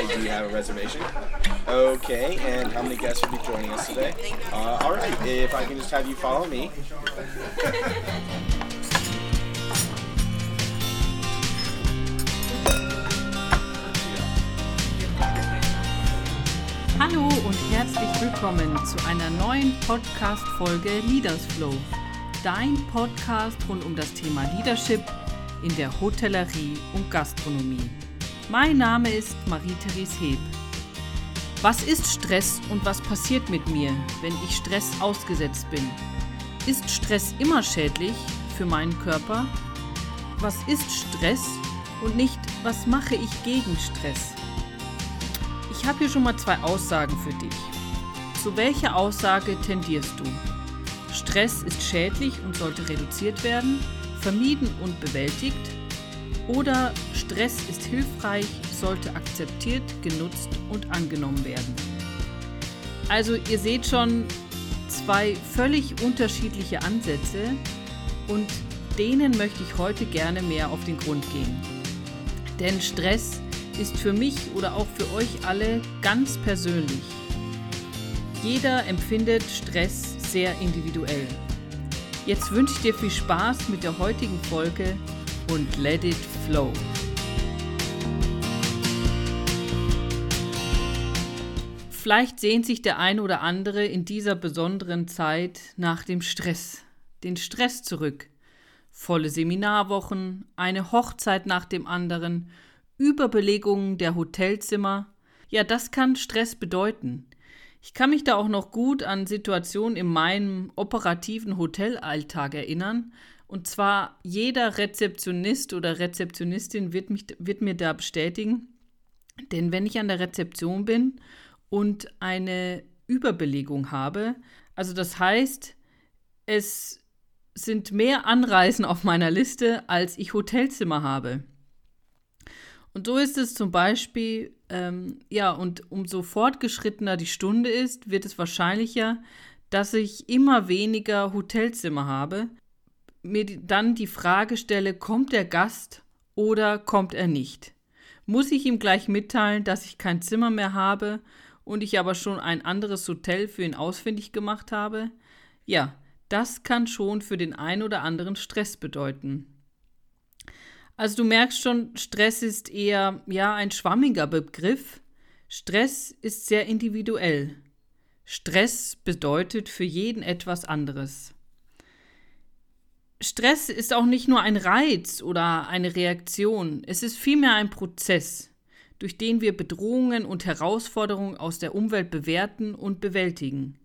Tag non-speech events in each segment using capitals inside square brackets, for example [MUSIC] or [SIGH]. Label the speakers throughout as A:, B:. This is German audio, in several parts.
A: Hi, do you have a reservation? Okay, and how many guests will be joining us today? Uh, all right, if I can just have you follow me.
B: Hallo und herzlich willkommen zu einer neuen Podcast-Folge Leaders Flow. Dein Podcast rund um das Thema Leadership in der Hotellerie und Gastronomie. Mein Name ist Marie-Therese Heb. Was ist Stress und was passiert mit mir, wenn ich Stress ausgesetzt bin? Ist Stress immer schädlich für meinen Körper? Was ist Stress und nicht, was mache ich gegen Stress? Ich habe hier schon mal zwei Aussagen für dich. Zu welcher Aussage tendierst du? Stress ist schädlich und sollte reduziert werden, vermieden und bewältigt? Oder Stress ist hilfreich, sollte akzeptiert, genutzt und angenommen werden? Also ihr seht schon zwei völlig unterschiedliche Ansätze und denen möchte ich heute gerne mehr auf den Grund gehen. Denn Stress ist für mich oder auch für euch alle ganz persönlich. Jeder empfindet Stress sehr individuell. Jetzt wünsche ich dir viel Spaß mit der heutigen Folge und let it flow. Vielleicht sehnt sich der ein oder andere in dieser besonderen Zeit nach dem Stress, den Stress zurück. Volle Seminarwochen, eine Hochzeit nach dem anderen Überbelegungen der Hotelzimmer. Ja, das kann Stress bedeuten. Ich kann mich da auch noch gut an Situationen in meinem operativen Hotelalltag erinnern. Und zwar jeder Rezeptionist oder Rezeptionistin wird, mich, wird mir da bestätigen. Denn wenn ich an der Rezeption bin und eine Überbelegung habe, also das heißt, es sind mehr Anreisen auf meiner Liste, als ich Hotelzimmer habe. Und so ist es zum Beispiel, ähm, ja, und umso fortgeschrittener die Stunde ist, wird es wahrscheinlicher, dass ich immer weniger Hotelzimmer habe, mir dann die Frage stelle, kommt der Gast oder kommt er nicht? Muss ich ihm gleich mitteilen, dass ich kein Zimmer mehr habe und ich aber schon ein anderes Hotel für ihn ausfindig gemacht habe? Ja, das kann schon für den einen oder anderen Stress bedeuten. Also du merkst schon, Stress ist eher ja ein schwammiger Begriff. Stress ist sehr individuell. Stress bedeutet für jeden etwas anderes. Stress ist auch nicht nur ein Reiz oder eine Reaktion, es ist vielmehr ein Prozess, durch den wir Bedrohungen und Herausforderungen aus der Umwelt bewerten und bewältigen.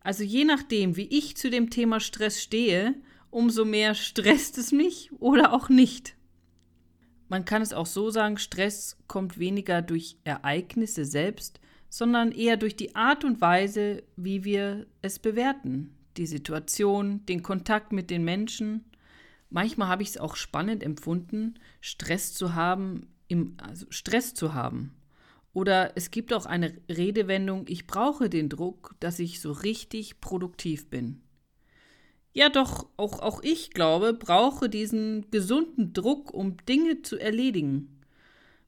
B: Also je nachdem, wie ich zu dem Thema Stress stehe, umso mehr stresst es mich oder auch nicht. Man kann es auch so sagen, Stress kommt weniger durch Ereignisse selbst, sondern eher durch die Art und Weise, wie wir es bewerten. Die Situation, den Kontakt mit den Menschen. Manchmal habe ich es auch spannend empfunden, Stress zu haben, im, also Stress zu haben. Oder es gibt auch eine Redewendung, ich brauche den Druck, dass ich so richtig produktiv bin. Ja, doch, auch, auch ich glaube, brauche diesen gesunden Druck, um Dinge zu erledigen.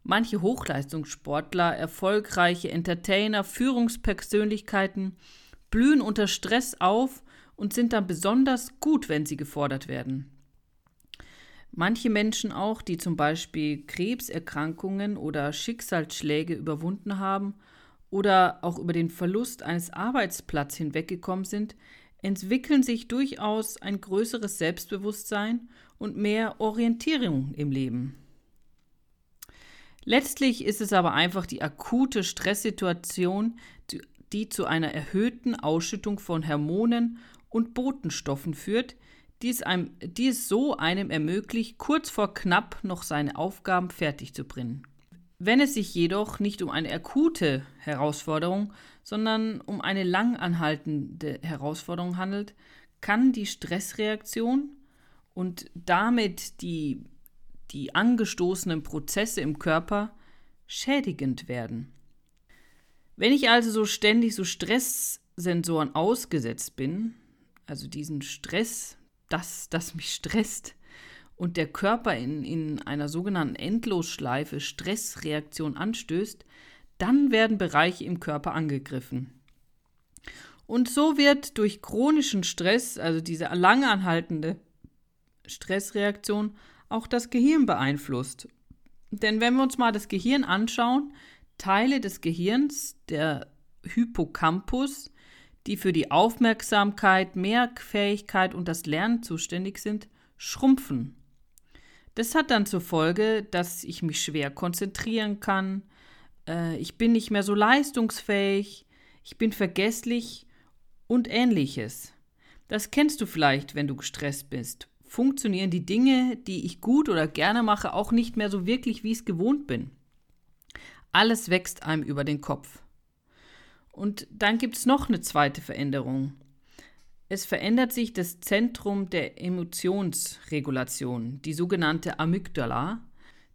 B: Manche Hochleistungssportler, erfolgreiche Entertainer, Führungspersönlichkeiten blühen unter Stress auf und sind dann besonders gut, wenn sie gefordert werden. Manche Menschen auch, die zum Beispiel Krebserkrankungen oder Schicksalsschläge überwunden haben oder auch über den Verlust eines Arbeitsplatzes hinweggekommen sind, entwickeln sich durchaus ein größeres Selbstbewusstsein und mehr Orientierung im Leben. Letztlich ist es aber einfach die akute Stresssituation, die zu einer erhöhten Ausschüttung von Hormonen und Botenstoffen führt, die es, einem, die es so einem ermöglicht, kurz vor knapp noch seine Aufgaben fertig zu bringen. Wenn es sich jedoch nicht um eine akute Herausforderung, sondern um eine langanhaltende Herausforderung handelt, kann die Stressreaktion und damit die, die angestoßenen Prozesse im Körper schädigend werden. Wenn ich also so ständig so Stresssensoren ausgesetzt bin, also diesen Stress, das, das mich stresst, und der Körper in, in einer sogenannten Endlosschleife Stressreaktion anstößt, dann werden Bereiche im Körper angegriffen. Und so wird durch chronischen Stress, also diese lange anhaltende Stressreaktion, auch das Gehirn beeinflusst. Denn wenn wir uns mal das Gehirn anschauen, Teile des Gehirns, der Hippocampus, die für die Aufmerksamkeit, Merkfähigkeit und das Lernen zuständig sind, schrumpfen. Das hat dann zur Folge, dass ich mich schwer konzentrieren kann, äh, ich bin nicht mehr so leistungsfähig, ich bin vergesslich und ähnliches. Das kennst du vielleicht, wenn du gestresst bist. Funktionieren die Dinge, die ich gut oder gerne mache, auch nicht mehr so wirklich, wie ich es gewohnt bin. Alles wächst einem über den Kopf. Und dann gibt es noch eine zweite Veränderung. Es verändert sich das Zentrum der Emotionsregulation, die sogenannte Amygdala.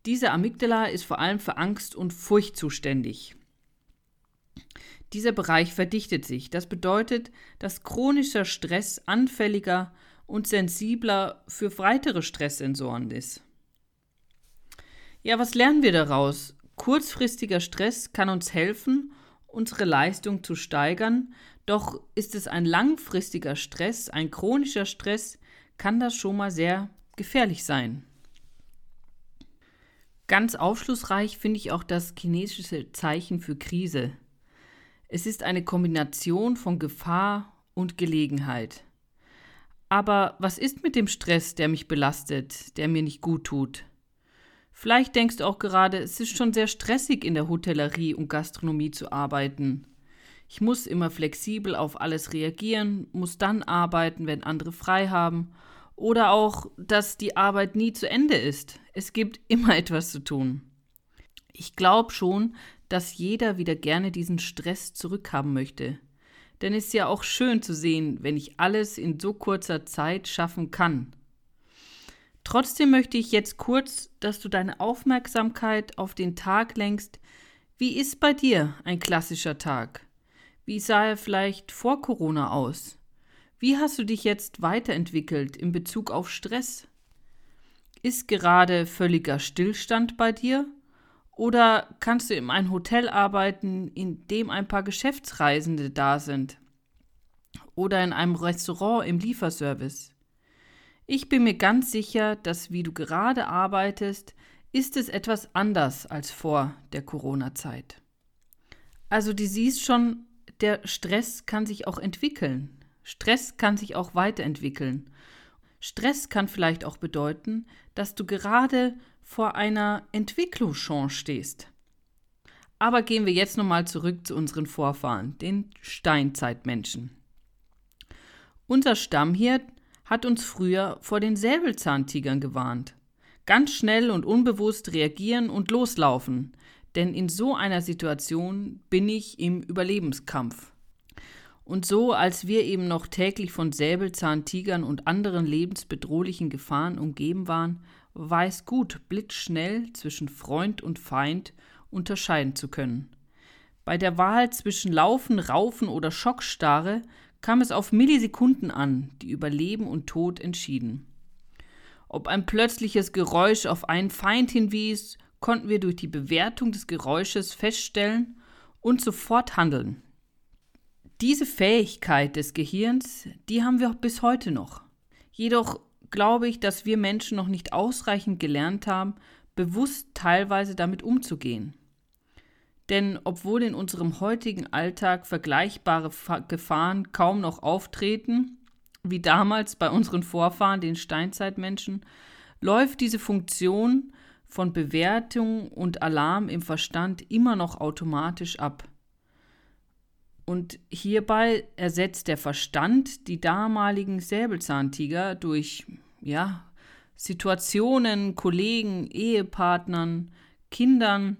B: Diese Amygdala ist vor allem für Angst und Furcht zuständig. Dieser Bereich verdichtet sich. Das bedeutet, dass chronischer Stress anfälliger und sensibler für weitere Stresssensoren ist. Ja, was lernen wir daraus? Kurzfristiger Stress kann uns helfen, unsere Leistung zu steigern, doch ist es ein langfristiger Stress, ein chronischer Stress, kann das schon mal sehr gefährlich sein. Ganz aufschlussreich finde ich auch das chinesische Zeichen für Krise. Es ist eine Kombination von Gefahr und Gelegenheit. Aber was ist mit dem Stress, der mich belastet, der mir nicht gut tut? Vielleicht denkst du auch gerade, es ist schon sehr stressig in der Hotellerie und Gastronomie zu arbeiten. Ich muss immer flexibel auf alles reagieren, muss dann arbeiten, wenn andere frei haben. Oder auch, dass die Arbeit nie zu Ende ist. Es gibt [LAUGHS] immer etwas zu tun. Ich glaube schon, dass jeder wieder gerne diesen Stress zurückhaben möchte. Denn es ist ja auch schön zu sehen, wenn ich alles in so kurzer Zeit schaffen kann. Trotzdem möchte ich jetzt kurz, dass du deine Aufmerksamkeit auf den Tag lenkst. Wie ist bei dir ein klassischer Tag? Wie sah er vielleicht vor Corona aus? Wie hast du dich jetzt weiterentwickelt in Bezug auf Stress? Ist gerade völliger Stillstand bei dir? Oder kannst du in einem Hotel arbeiten, in dem ein paar Geschäftsreisende da sind? Oder in einem Restaurant im Lieferservice? Ich bin mir ganz sicher, dass wie du gerade arbeitest, ist es etwas anders als vor der Corona-Zeit. Also du siehst schon, der Stress kann sich auch entwickeln. Stress kann sich auch weiterentwickeln. Stress kann vielleicht auch bedeuten, dass du gerade vor einer Entwicklungschance stehst. Aber gehen wir jetzt nochmal zurück zu unseren Vorfahren, den Steinzeitmenschen. Unser Stammhirt hat uns früher vor den Säbelzahntigern gewarnt. Ganz schnell und unbewusst reagieren und loslaufen, denn in so einer Situation bin ich im Überlebenskampf. Und so, als wir eben noch täglich von Säbelzahntigern und anderen lebensbedrohlichen Gefahren umgeben waren, weiß gut, blitzschnell zwischen Freund und Feind unterscheiden zu können. Bei der Wahl zwischen Laufen, Raufen oder Schockstarre kam es auf Millisekunden an, die über Leben und Tod entschieden. Ob ein plötzliches Geräusch auf einen Feind hinwies, konnten wir durch die Bewertung des Geräusches feststellen und sofort handeln. Diese Fähigkeit des Gehirns, die haben wir bis heute noch. Jedoch glaube ich, dass wir Menschen noch nicht ausreichend gelernt haben, bewusst teilweise damit umzugehen. Denn obwohl in unserem heutigen Alltag vergleichbare Gefahren kaum noch auftreten, wie damals bei unseren Vorfahren, den Steinzeitmenschen, läuft diese Funktion von Bewertung und Alarm im Verstand immer noch automatisch ab. Und hierbei ersetzt der Verstand die damaligen Säbelzahntiger durch ja, Situationen, Kollegen, Ehepartnern, Kindern,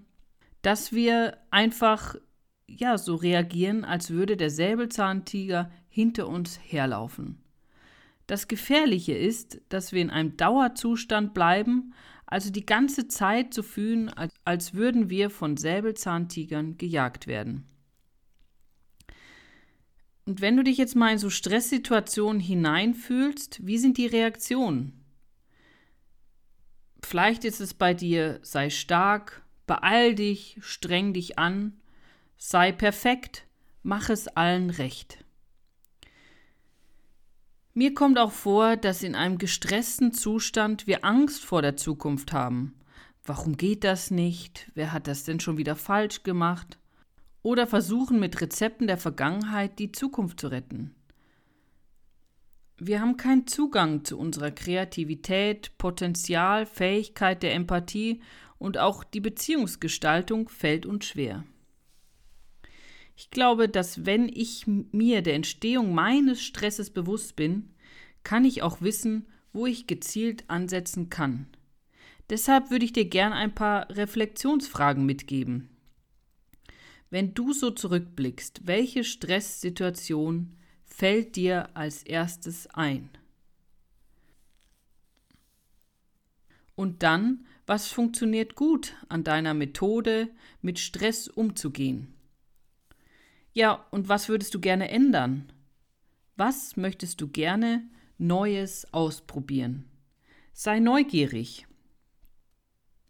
B: dass wir einfach ja so reagieren, als würde der Säbelzahntiger hinter uns herlaufen. Das Gefährliche ist, dass wir in einem Dauerzustand bleiben, also die ganze Zeit so fühlen, als, als würden wir von Säbelzahntigern gejagt werden. Und wenn du dich jetzt mal in so Stresssituationen hineinfühlst, wie sind die Reaktionen? Vielleicht ist es bei dir, sei stark, beeil dich, streng dich an, Sei perfekt, mach es allen recht. Mir kommt auch vor, dass in einem gestressten Zustand wir Angst vor der Zukunft haben. Warum geht das nicht? Wer hat das denn schon wieder falsch gemacht? Oder versuchen mit Rezepten der Vergangenheit die Zukunft zu retten. Wir haben keinen Zugang zu unserer Kreativität, Potenzial, Fähigkeit der Empathie und auch die Beziehungsgestaltung fällt uns schwer. Ich glaube, dass wenn ich mir der Entstehung meines Stresses bewusst bin, kann ich auch wissen, wo ich gezielt ansetzen kann. Deshalb würde ich dir gern ein paar Reflexionsfragen mitgeben. Wenn du so zurückblickst, welche Stresssituation fällt dir als erstes ein? Und dann, was funktioniert gut an deiner Methode, mit Stress umzugehen? Ja, und was würdest du gerne ändern? Was möchtest du gerne Neues ausprobieren? Sei neugierig.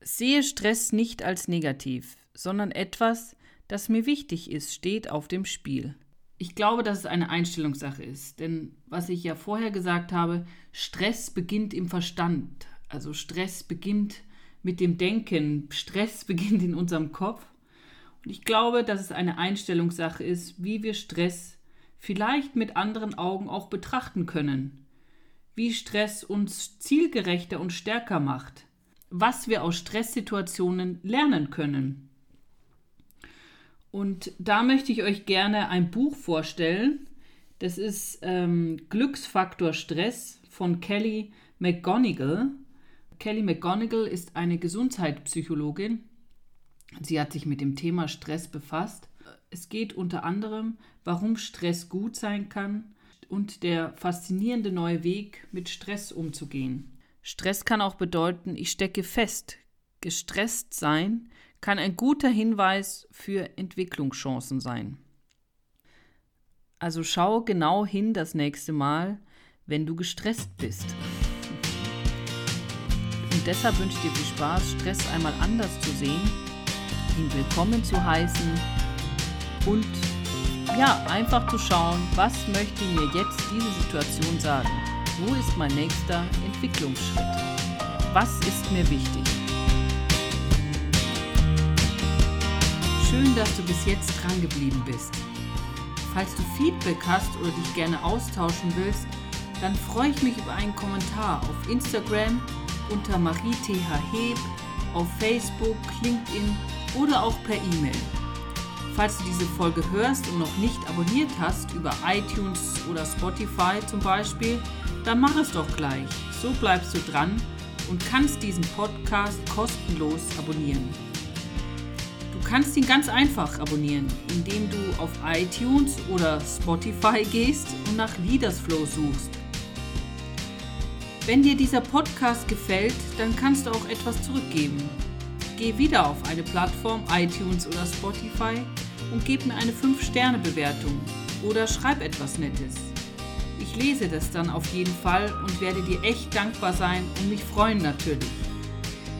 B: Sehe Stress nicht als negativ, sondern etwas, das mir wichtig ist, steht auf dem Spiel. Ich glaube, dass es eine Einstellungssache ist, denn was ich ja vorher gesagt habe, Stress beginnt im Verstand. Also Stress beginnt mit dem Denken, Stress [LAUGHS] beginnt in unserem Kopf und ich glaube, dass es eine Einstellungssache ist, wie wir Stress vielleicht mit anderen Augen auch betrachten können. Wie Stress uns zielgerechter und stärker macht. Was wir aus Stresssituationen lernen können. Und da möchte ich euch gerne ein Buch vorstellen. Das ist ähm, Glücksfaktor Stress von Kelly McGonigal. Kelly McGonigal ist eine Gesundheitspsychologin Sie hat sich mit dem Thema Stress befasst. Es geht unter anderem, warum Stress gut sein kann und der faszinierende neue Weg, mit Stress umzugehen. Stress kann auch bedeuten, ich stecke fest. Gestresst sein kann ein guter Hinweis für Entwicklungschancen sein. Also schau genau hin das nächste Mal, wenn du gestresst bist. Und deshalb wünsche ich dir viel Spaß, Stress einmal anders zu sehen ihn willkommen zu heißen und ja, einfach zu schauen, was möchte mir jetzt diese Situation sagen? Wo ist mein nächster Entwicklungsschritt? Was ist mir wichtig? Schön, dass du bis jetzt dran geblieben bist. Falls du Feedback hast oder dich gerne austauschen willst, dann freue ich mich über einen Kommentar auf Instagram unter Marie TH Heb, auf Facebook, LinkedIn oder auch per E-Mail. Falls du diese Folge hörst und noch nicht abonniert hast, über iTunes oder Spotify zum Beispiel, dann mach es doch gleich. So bleibst du dran und kannst diesen Podcast kostenlos abonnieren. Du kannst ihn ganz einfach abonnieren, indem du auf iTunes oder Spotify gehst und nach Leadersflow suchst. Wenn dir dieser Podcast gefällt, dann kannst du auch etwas zurückgeben. Geh wieder auf eine Plattform, iTunes oder Spotify und gib mir eine 5-Sterne-Bewertung oder schreib etwas Nettes. Ich lese das dann auf jeden Fall und werde dir echt dankbar sein und mich freuen natürlich.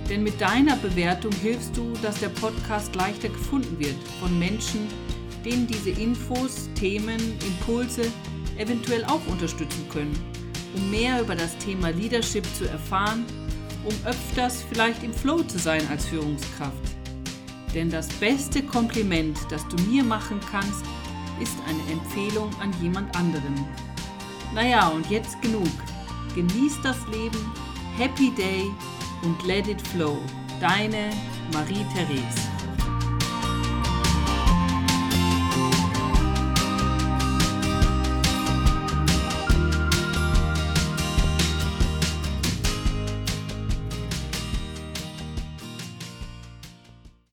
B: Denn mit deiner Bewertung hilfst du, dass der Podcast leichter gefunden wird von Menschen, denen diese Infos, Themen, Impulse eventuell auch unterstützen können, um mehr über das Thema Leadership zu erfahren um öfters vielleicht im Flow zu sein als Führungskraft. Denn das beste Kompliment, das du mir machen kannst, ist eine Empfehlung an jemand anderen. Naja, und jetzt genug. Genieß das Leben, Happy Day und let it flow. Deine Marie-Therese.